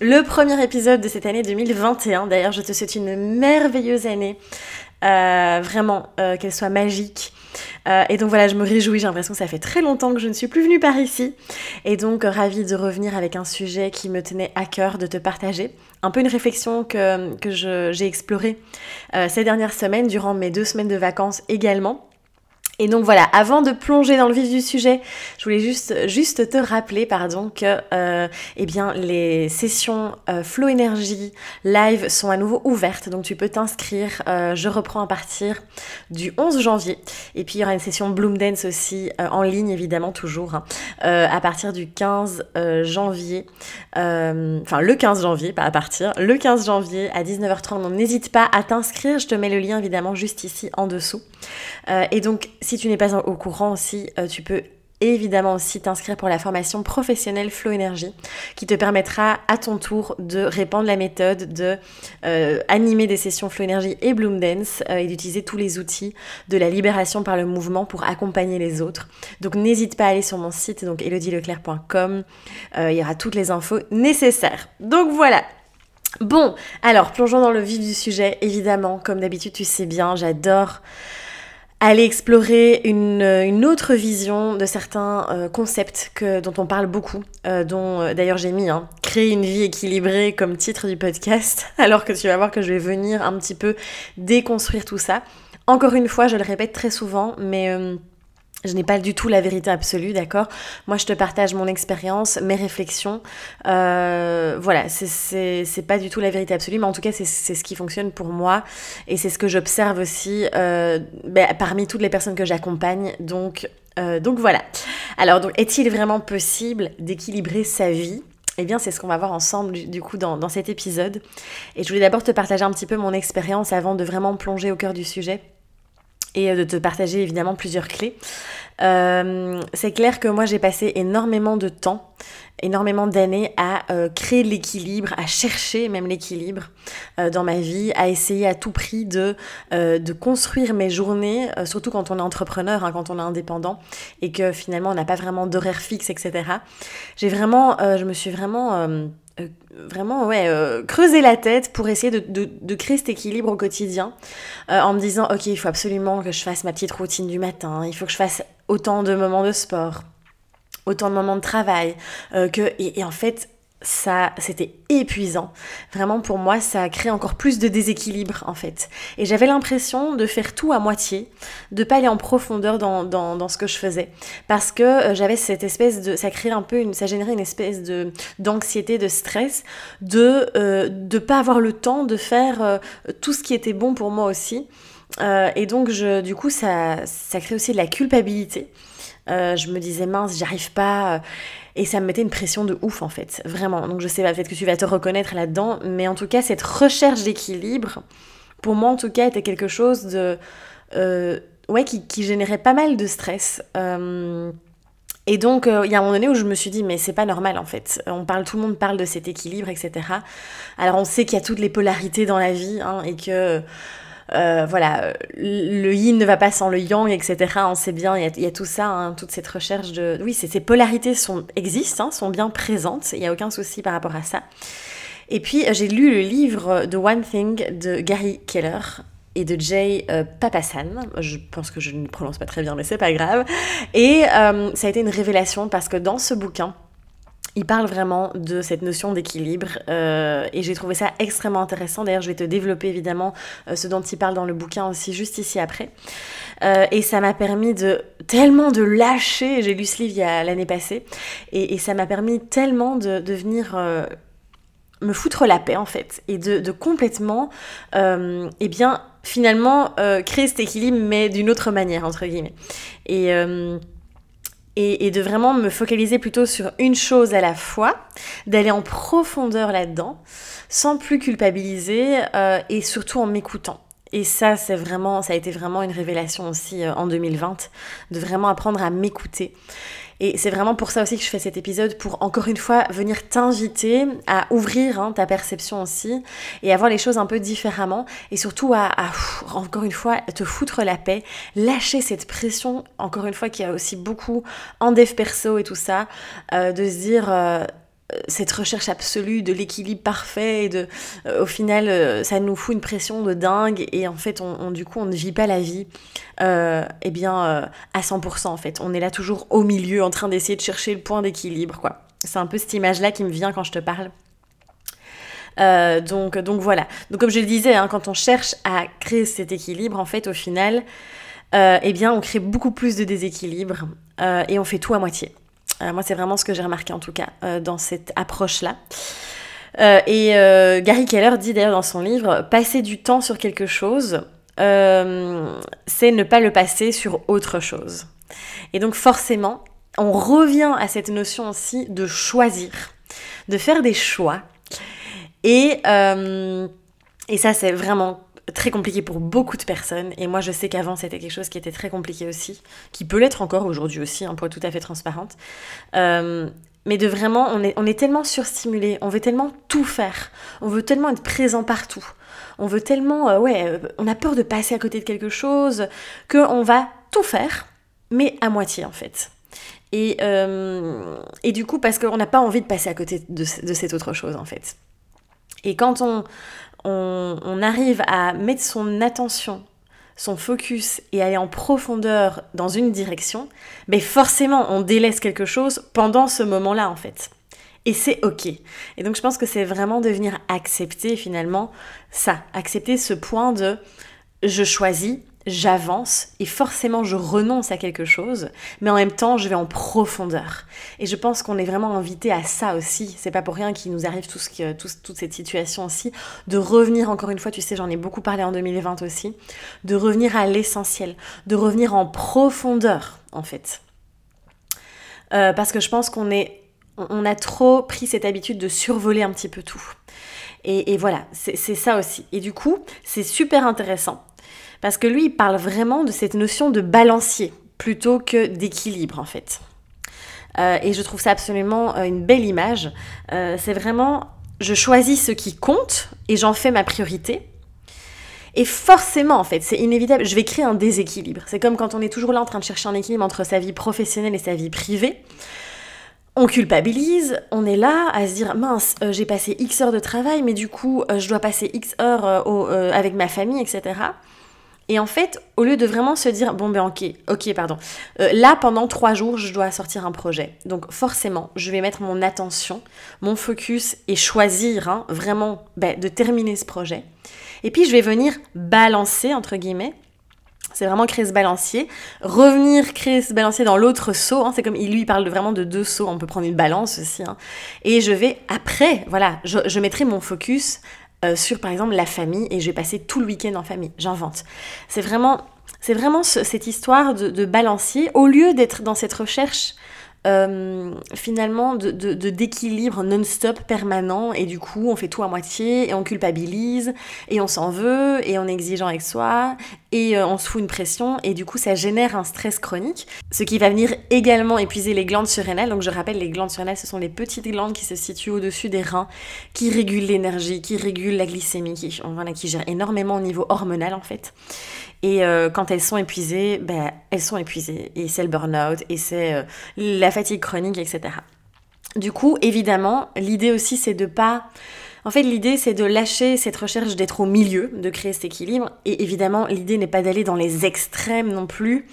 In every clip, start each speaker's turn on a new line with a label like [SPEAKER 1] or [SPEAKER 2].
[SPEAKER 1] le premier épisode de cette année 2021. D'ailleurs, je te souhaite une merveilleuse année. Euh, vraiment, euh, qu'elle soit magique. Euh, et donc voilà, je me réjouis, j'ai l'impression que ça fait très longtemps que je ne suis plus venue par ici. Et donc ravie de revenir avec un sujet qui me tenait à cœur de te partager. Un peu une réflexion que, que j'ai explorée ces dernières semaines, durant mes deux semaines de vacances également. Et donc voilà, avant de plonger dans le vif du sujet, je voulais juste, te rappeler pardon, que euh, eh bien, les sessions euh, Flow Energy live sont à nouveau ouvertes, donc tu peux t'inscrire. Euh, je reprends à partir du 11 janvier. Et puis il y aura une session Bloom Dance aussi en ligne, évidemment, toujours, hein, à partir du 15 janvier. Enfin, le 15 janvier, pas à partir, le 15 janvier à 19h30. Donc n'hésite pas à t'inscrire, je te mets le lien évidemment juste ici en dessous. et donc, si tu n'es pas au courant aussi, euh, tu peux évidemment aussi t'inscrire pour la formation professionnelle Flow Energy qui te permettra à ton tour de répandre la méthode, de euh, animer des sessions Flow Energy et Bloom Dance euh, et d'utiliser tous les outils de la libération par le mouvement pour accompagner les autres. Donc n'hésite pas à aller sur mon site donc elodieleclerc.com, il y aura toutes les infos nécessaires. Donc voilà, Bon, alors plongeons dans le vif du sujet. Évidemment, comme d'habitude, tu sais bien, j'adore aller explorer une, autre vision de certains euh, concepts dont on parle beaucoup, euh, dont euh, d'ailleurs j'ai mis hein, créer une vie équilibrée comme titre du podcast, alors que tu vas voir que je vais venir un petit peu déconstruire tout ça. Encore une fois, je le répète très souvent, mais je n'ai pas du tout la vérité absolue, d'accord? Moi, je te partage mon expérience, mes réflexions. Euh, voilà, c'est pas du tout la vérité absolue, mais en tout cas, c'est ce qui fonctionne pour moi. Et c'est ce que j'observe aussi euh, ben, parmi toutes les personnes que j'accompagne. Donc, euh, donc voilà. Alors, donc, est-il vraiment possible d'équilibrer sa vie? Eh bien, c'est ce qu'on va voir ensemble du, coup dans, dans cet épisode. Et je voulais d'abord te partager un petit peu mon expérience avant de vraiment plonger au cœur du sujet et de te partager évidemment plusieurs clés. Euh, c'est clair que moi j'ai passé énormément de temps, énormément d'années à euh, créer l'équilibre, à chercher même l'équilibre euh, dans ma vie, à essayer à tout prix de, de construire mes journées, surtout quand on est entrepreneur, hein, quand on est indépendant et que finalement on n'a pas vraiment d'horaire fixe, etc. J'ai vraiment, je me suis vraiment euh, vraiment ouais, euh, creuser la tête pour essayer de, de, de créer cet équilibre au quotidien euh, en me disant ok il faut absolument que je fasse ma petite routine du matin, il faut que je fasse autant de moments de sport, autant de moments de travail, que et, en fait ça, c'était épuisant. Vraiment, pour moi, ça a créé encore plus de déséquilibre, en fait. Et j'avais l'impression de faire tout à moitié, de pas aller en profondeur dans, dans, ce que je faisais. Parce que euh, j'avais cette espèce de... Ça créait un peu une... Ça générait une espèce de d'anxiété, de stress, de euh, de pas avoir le temps de faire euh, tout ce qui était bon pour moi aussi. Euh, et donc, je, du coup, ça, ça crée aussi de la culpabilité. Je me disais, mince, j'arrive pas et ça me mettait une pression de ouf en fait, vraiment. Donc je sais pas, peut-être que tu vas te reconnaître là-dedans, mais en tout cas, cette recherche d'équilibre, pour moi en tout cas, était quelque chose de. Euh, ouais, qui, générait pas mal de stress. Euh, et donc, euh, il y a un moment donné où je me suis dit, mais c'est pas normal en fait. On parle, tout le monde parle de cet équilibre, etc. Alors, on sait qu'il y a toutes les polarités dans la vie hein, et que euh, voilà, le yin ne va pas sans le yang, etc. On sait bien, il y a, tout ça, hein, toute cette recherche de... Oui, ces polarités sont, existent, hein, sont bien présentes, il n'y a aucun souci par rapport à ça. Et puis, j'ai lu le livre The One Thing de Gary Keller, et de Jay euh, Papasan. Je pense que je ne prononce pas très bien, mais c'est pas grave. Et euh, ça a été une révélation parce que dans ce bouquin, il parle vraiment de cette notion d'équilibre euh, et j'ai trouvé ça extrêmement intéressant. D'ailleurs, je vais te développer évidemment euh, ce dont il parle dans le bouquin aussi juste ici après. Euh, et ça m'a permis de tellement de lâcher. J'ai lu ce livre l'année passée et, ça m'a permis tellement de, venir me foutre la paix en fait et de, complètement, eh bien finalement créer cet équilibre mais d'une autre manière entre guillemets. Et et, de vraiment me focaliser plutôt sur une chose à la fois, d'aller en profondeur là-dedans, sans plus culpabiliser euh, et surtout en m'écoutant. Et ça, c'est vraiment, ça a été vraiment une révélation aussi euh, en 2020, de vraiment apprendre à m'écouter. Et c'est vraiment pour ça aussi que je fais cet épisode, pour encore une fois venir t'inviter à ouvrir hein, ta perception aussi et à voir les choses un peu différemment et surtout à, encore une fois, te foutre la paix, lâcher cette pression, encore une fois, qui a aussi beaucoup en dev perso et tout ça, euh, de se dire... Euh, cette recherche absolue de l'équilibre parfait et de euh, au final euh, ça nous fout une pression de dingue et en fait on, du coup on ne vit pas la vie euh, eh bien à 100% en fait on est là toujours au milieu en train d'essayer de chercher le point d'équilibre quoi c'est un peu cette image là qui me vient quand je te parle donc, donc voilà. Donc comme je le disais, hein, quand on cherche à créer cet équilibre, en fait, au final, eh bien, on crée beaucoup plus de déséquilibre et on fait tout à moitié. Euh, moi, c'est vraiment ce que j'ai remarqué en tout cas euh, dans cette approche-là. Euh, et Gary Keller dit d'ailleurs dans son livre, passer du temps sur quelque chose, c'est ne pas le passer sur autre chose. Et donc forcément, on revient à cette notion aussi de choisir, de faire des choix. Et, et ça, c'est vraiment très compliqué pour beaucoup de personnes. Et moi, je sais qu'avant, c'était quelque chose qui était très compliqué aussi, qui peut l'être encore aujourd'hui aussi, hein, pour être tout à fait transparente. Euh, mais de vraiment, on est, on est tellement surstimulé, on veut tellement tout faire, on veut tellement être présent partout, on veut tellement, euh, ouais, euh, on a peur de passer à côté de quelque chose, qu'on va tout faire, mais à moitié en fait. Et, et du coup, parce qu'on n'a pas envie de passer à côté de, de cette autre chose en fait. Et quand on, on, arrive à mettre son attention, son focus et aller en profondeur dans une direction, mais forcément on délaisse quelque chose pendant ce moment-là en fait. Et c'est ok. Et donc je pense que c'est vraiment de venir accepter finalement ça, accepter ce point de je choisis j'avance et forcément je renonce à quelque chose, mais en même temps je vais en profondeur. Et je pense qu'on est vraiment invité à ça aussi. C'est pas pour rien qu'il nous arrive tout ce toute cette situation aussi, de revenir encore une fois, tu sais, j'en ai beaucoup parlé en 2020 aussi, de revenir à l'essentiel, de revenir en profondeur en fait. Euh, parce que je pense qu'on est, on a trop pris cette habitude de survoler un petit peu tout. Et voilà, c'est ça aussi. Et du coup, c'est super intéressant parce que lui, il parle vraiment de cette notion de balancier plutôt que d'équilibre en fait. Euh, et je trouve ça absolument euh, une belle image. Euh, c'est vraiment, je choisis ce qui compte et j'en fais ma priorité. Et forcément, en fait, c'est inévitable, je vais créer un déséquilibre. C'est comme quand on est toujours là en train de chercher un équilibre entre sa vie professionnelle et sa vie privée. On culpabilise, on est là à se dire mince, j'ai passé X heures de travail, mais du coup, je dois passer X heures avec ma famille, etc. Et en fait, au lieu de vraiment se dire, bon ben ok, ok, pardon, euh, là pendant trois jours, je dois sortir un projet. Donc forcément, je vais mettre mon attention, mon focus et choisir hein, vraiment ben, de terminer ce projet. Et puis je vais venir balancer, entre guillemets, c'est vraiment créer ce balancier. Revenir créer ce balancier dans l'autre saut. Hein. c'est comme il lui parle vraiment de deux sauts. On peut prendre une balance aussi. Hein. Et je vais après, voilà, je mettrai mon focus euh, sur par exemple la famille et je vais passer tout le week-end en famille. J'invente. C'est vraiment, c'est vraiment cette histoire de, balancier. Au lieu d'être dans cette recherche euh, finalement de, d'équilibre non-stop permanent et du coup on fait tout à moitié et on culpabilise et on s'en veut et on est exigeant avec soi et euh, on se fout une pression et du coup ça génère un stress chronique ce qui va venir également épuiser les glandes surrénales. Donc je rappelle les glandes surrénales ce sont les petites glandes qui se situent au-dessus des reins qui régulent l'énergie qui régulent la glycémie qui, voilà, qui gèrent énormément au niveau hormonal en fait et euh, quand elles sont épuisées, ben, elles sont épuisées. Et c'est le burn-out, et c'est euh, la fatigue chronique, etc. Du coup, évidemment, l'idée aussi, c'est de pas... En fait, l'idée, c'est de lâcher cette recherche d'être au milieu, de créer cet équilibre. Et évidemment, l'idée n'est pas d'aller dans les extrêmes non plus,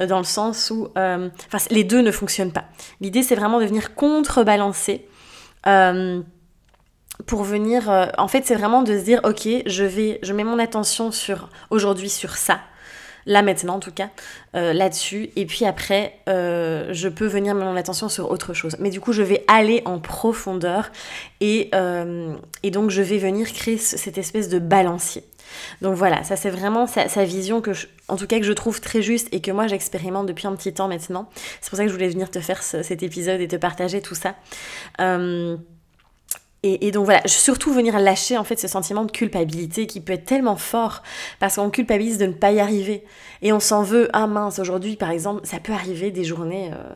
[SPEAKER 1] euh, dans le sens où... Enfin, les deux ne fonctionnent pas. L'idée, c'est vraiment de venir contrebalancer pour venir en fait c'est vraiment de se dire ok je vais je mets mon attention sur aujourd'hui sur ça là maintenant en tout cas, euh, là-dessus. Et puis après, euh, je peux venir mettre mon attention sur autre chose. Mais du coup, je vais aller en profondeur et, euh, et donc je vais venir créer cette espèce de balancier. Donc voilà, ça c'est vraiment sa, vision que, en tout cas que je trouve très juste et que moi j'expérimente depuis un petit temps maintenant. C'est pour ça que je voulais venir te faire cet épisode et te partager tout ça. Et, donc voilà, surtout venir lâcher en fait ce sentiment de culpabilité qui peut être tellement fort parce qu'on culpabilise de ne pas y arriver. Et on s'en veut ah mince aujourd'hui par exemple ça peut arriver des journées euh,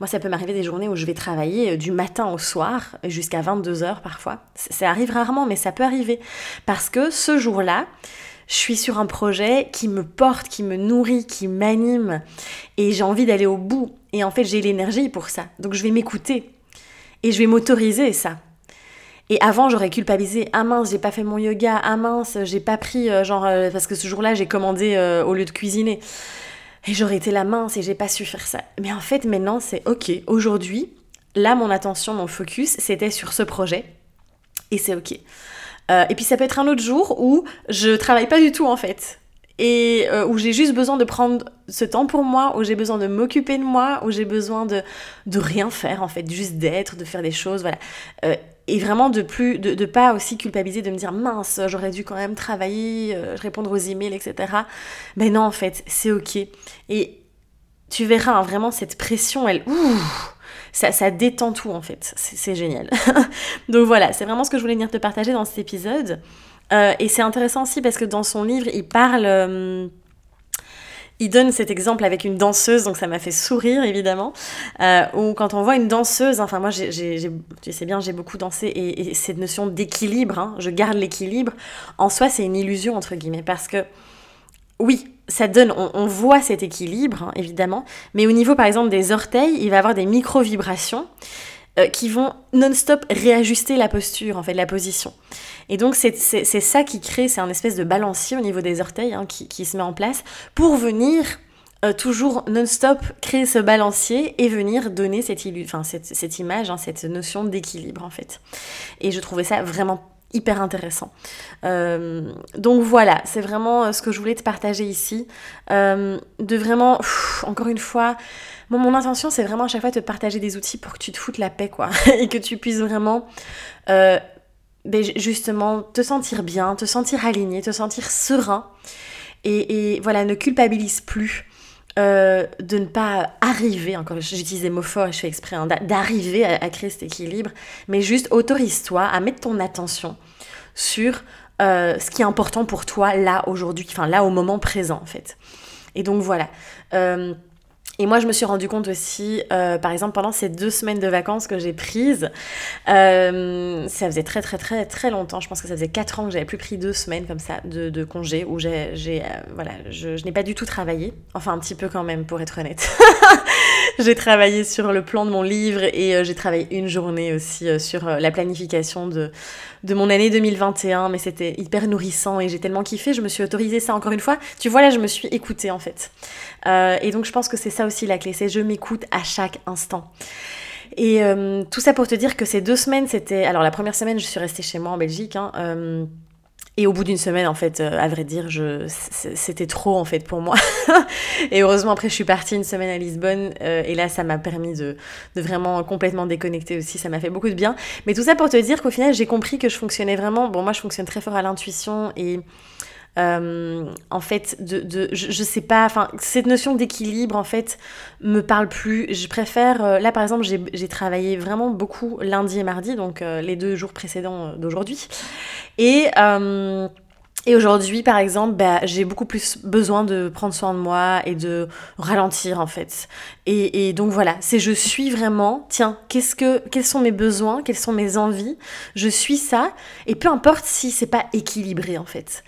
[SPEAKER 1] moi ça peut m'arriver des journées où je vais travailler euh, du matin au soir jusqu'à 22 heures parfois. Ça arrive rarement mais ça peut arriver. Parce que ce jour-là je suis sur un projet qui me porte, qui me nourrit, qui m'anime et j'ai envie d'aller au bout. Et en fait j'ai l'énergie pour ça. Donc je vais m'écouter. Et je vais m'autoriser ça et avant, j'aurais culpabilisé ah mince, j'ai pas fait mon yoga, ah mince, j'ai pas pris, euh, genre, euh, parce que ce jour-là, j'ai commandé euh, au lieu de cuisiner. Et j'aurais été la mince et j'ai pas su faire ça. Mais en fait, maintenant, c'est ok. Aujourd'hui, là, mon attention, mon focus, c'était sur ce projet. Et c'est ok. et puis, ça peut être un autre jour où je travaille pas du tout, en fait et où j'ai juste besoin de prendre ce temps pour moi, où j'ai besoin de m'occuper de moi, où j'ai besoin de, de rien faire en fait, juste d'être, de faire des choses, voilà et vraiment de plus de, de, pas aussi culpabiliser de me dire mince j'aurais dû quand même travailler euh, répondre aux emails etc mais non en fait c'est ok. Et tu verras hein, vraiment cette pression elle ouh, ça, ça détend tout en fait. C'est génial. Donc voilà c'est vraiment ce que je voulais venir te partager dans cet épisode. Euh, et c'est intéressant aussi parce que dans son livre il parle euh, il donne cet exemple avec une danseuse, donc ça m'a fait sourire évidemment. Euh, où quand on voit une danseuse, enfin moi, tu sais bien, j'ai beaucoup dansé et, cette notion d'équilibre, hein, je garde l'équilibre, en soi c'est une illusion entre guillemets parce que oui, ça donne, on, voit cet équilibre hein, évidemment, mais au niveau par exemple des orteils, il va avoir des micro-vibrations euh, qui vont non-stop réajuster la posture, en fait, la position. Et donc c'est ça qui crée, c'est un espèce de balancier au niveau des orteils hein, qui, se met en place pour venir euh, toujours non-stop créer ce balancier et venir donner cette, enfin, cette, image, hein, cette notion d'équilibre en fait. Et je trouvais ça vraiment hyper intéressant. Euh, donc voilà, c'est vraiment euh, ce que je voulais te partager ici. de vraiment, encore une fois, mon intention c'est vraiment à chaque fois te partager des outils pour que tu te foutes la paix quoi. et que tu puisses vraiment ben, justement te sentir bien, te sentir aligné, te sentir serein. Et, voilà, ne culpabilise plus euh, de ne pas arriver, encore j'utilise des mots forts et je fais exprès, hein, d'arriver à, créer cet équilibre, mais juste autorise-toi à mettre ton attention sur euh, ce qui est important pour toi là aujourd'hui, enfin là au moment présent en fait. Et donc voilà. Euh, et moi, je me suis rendu compte aussi, euh, par exemple, pendant ces deux semaines de vacances que j'ai prises, euh, ça faisait très très très très longtemps. Je pense que ça faisait quatre ans que j'avais plus pris deux semaines comme ça de, de congé où j'ai, euh, voilà, je, n'ai pas du tout travaillé. Enfin, un petit peu quand même, pour être honnête. j'ai travaillé sur le plan de mon livre et j'ai travaillé une journée aussi sur la planification de, de mon année 2021. Mais c'était hyper nourrissant et j'ai tellement kiffé. Je me suis autorisé ça encore une fois. Tu vois, là, je me suis écoutée en fait. et donc, je pense que c'est ça aussi la clé, c'est je m'écoute à chaque instant. Et euh, tout ça pour te dire que ces deux semaines, c'était... Alors la première semaine, je suis restée chez moi en Belgique. Hein, euh, et au bout d'une semaine, en fait, euh, à vrai dire, je... c'était trop en fait pour moi. et heureusement, après, je suis partie une semaine à Lisbonne. et là, ça m'a permis de, de, vraiment complètement déconnecter aussi. Ça m'a fait beaucoup de bien. Mais tout ça pour te dire qu'au final, j'ai compris que je fonctionnais vraiment... Bon, moi, je fonctionne très fort à l'intuition et euh, en fait, de, de je, sais pas, enfin, cette notion d'équilibre, en fait, me parle plus. Je préfère, euh, là par exemple, j'ai travaillé vraiment beaucoup lundi et mardi, donc euh, les deux jours précédents d'aujourd'hui. Et. Et aujourd'hui, par exemple, bah, j'ai beaucoup plus besoin de prendre soin de moi et de ralentir en fait. Et, et donc voilà, c'est je suis vraiment, tiens, qu'est-ce que, quels sont mes besoins, quelles sont mes envies, je suis ça, et peu importe si c'est pas équilibré en fait.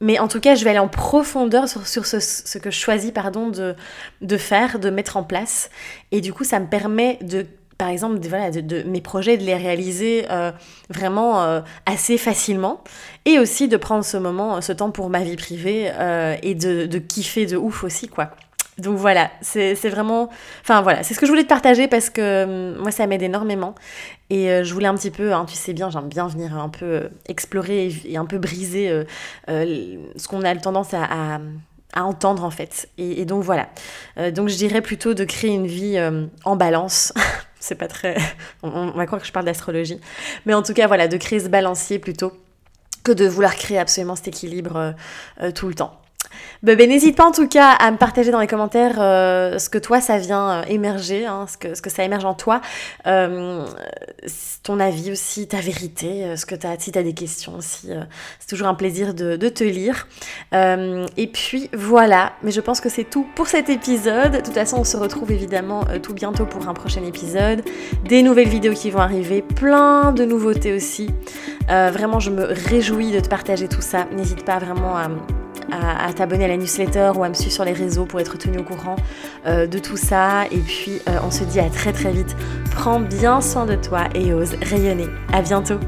[SPEAKER 1] Mais en tout cas, je vais aller en profondeur sur, ce, que je choisis pardon, de, de faire, de mettre en place. Et du coup, ça me permet de par exemple, de, voilà, de, mes projets, de les réaliser euh, vraiment euh, assez facilement. Et aussi de prendre ce moment, ce temps pour ma vie privée euh, et de, de, kiffer de ouf aussi, quoi. Donc voilà, c'est vraiment... Enfin voilà, c'est ce que je voulais te partager parce que hum, moi ça m'aide énormément. Et euh, je voulais un petit peu, hein, tu sais bien, j'aime bien venir un peu euh, explorer et, un peu briser euh, ce qu'on a tendance à, à entendre en fait. Et, donc voilà. donc je dirais plutôt de créer une vie en balance. C'est pas très. On, va croire que je parle d'astrologie. Mais en tout cas, voilà, de créer ce balancier plutôt que de vouloir créer absolument cet équilibre tout le temps. Ben, ben, n'hésite pas en tout cas à me partager dans les commentaires euh, ce que toi ça vient euh, émerger, hein, ce, que, ce que ça émerge en toi, euh, ton avis aussi, ta vérité, ce que si tu as des questions aussi. c'est toujours un plaisir de, de te lire. et puis voilà, mais je pense que c'est tout pour cet épisode. De toute façon, on se retrouve évidemment tout bientôt pour un prochain épisode. Des nouvelles vidéos qui vont arriver, plein de nouveautés aussi. vraiment, je me réjouis de te partager tout ça. N'hésite pas vraiment à à, t'abonner à la newsletter ou à me suivre sur les réseaux pour être tenu au courant euh, de tout ça. Et puis, euh, on se dit à très très vite. Prends bien soin de toi et ose rayonner. À bientôt.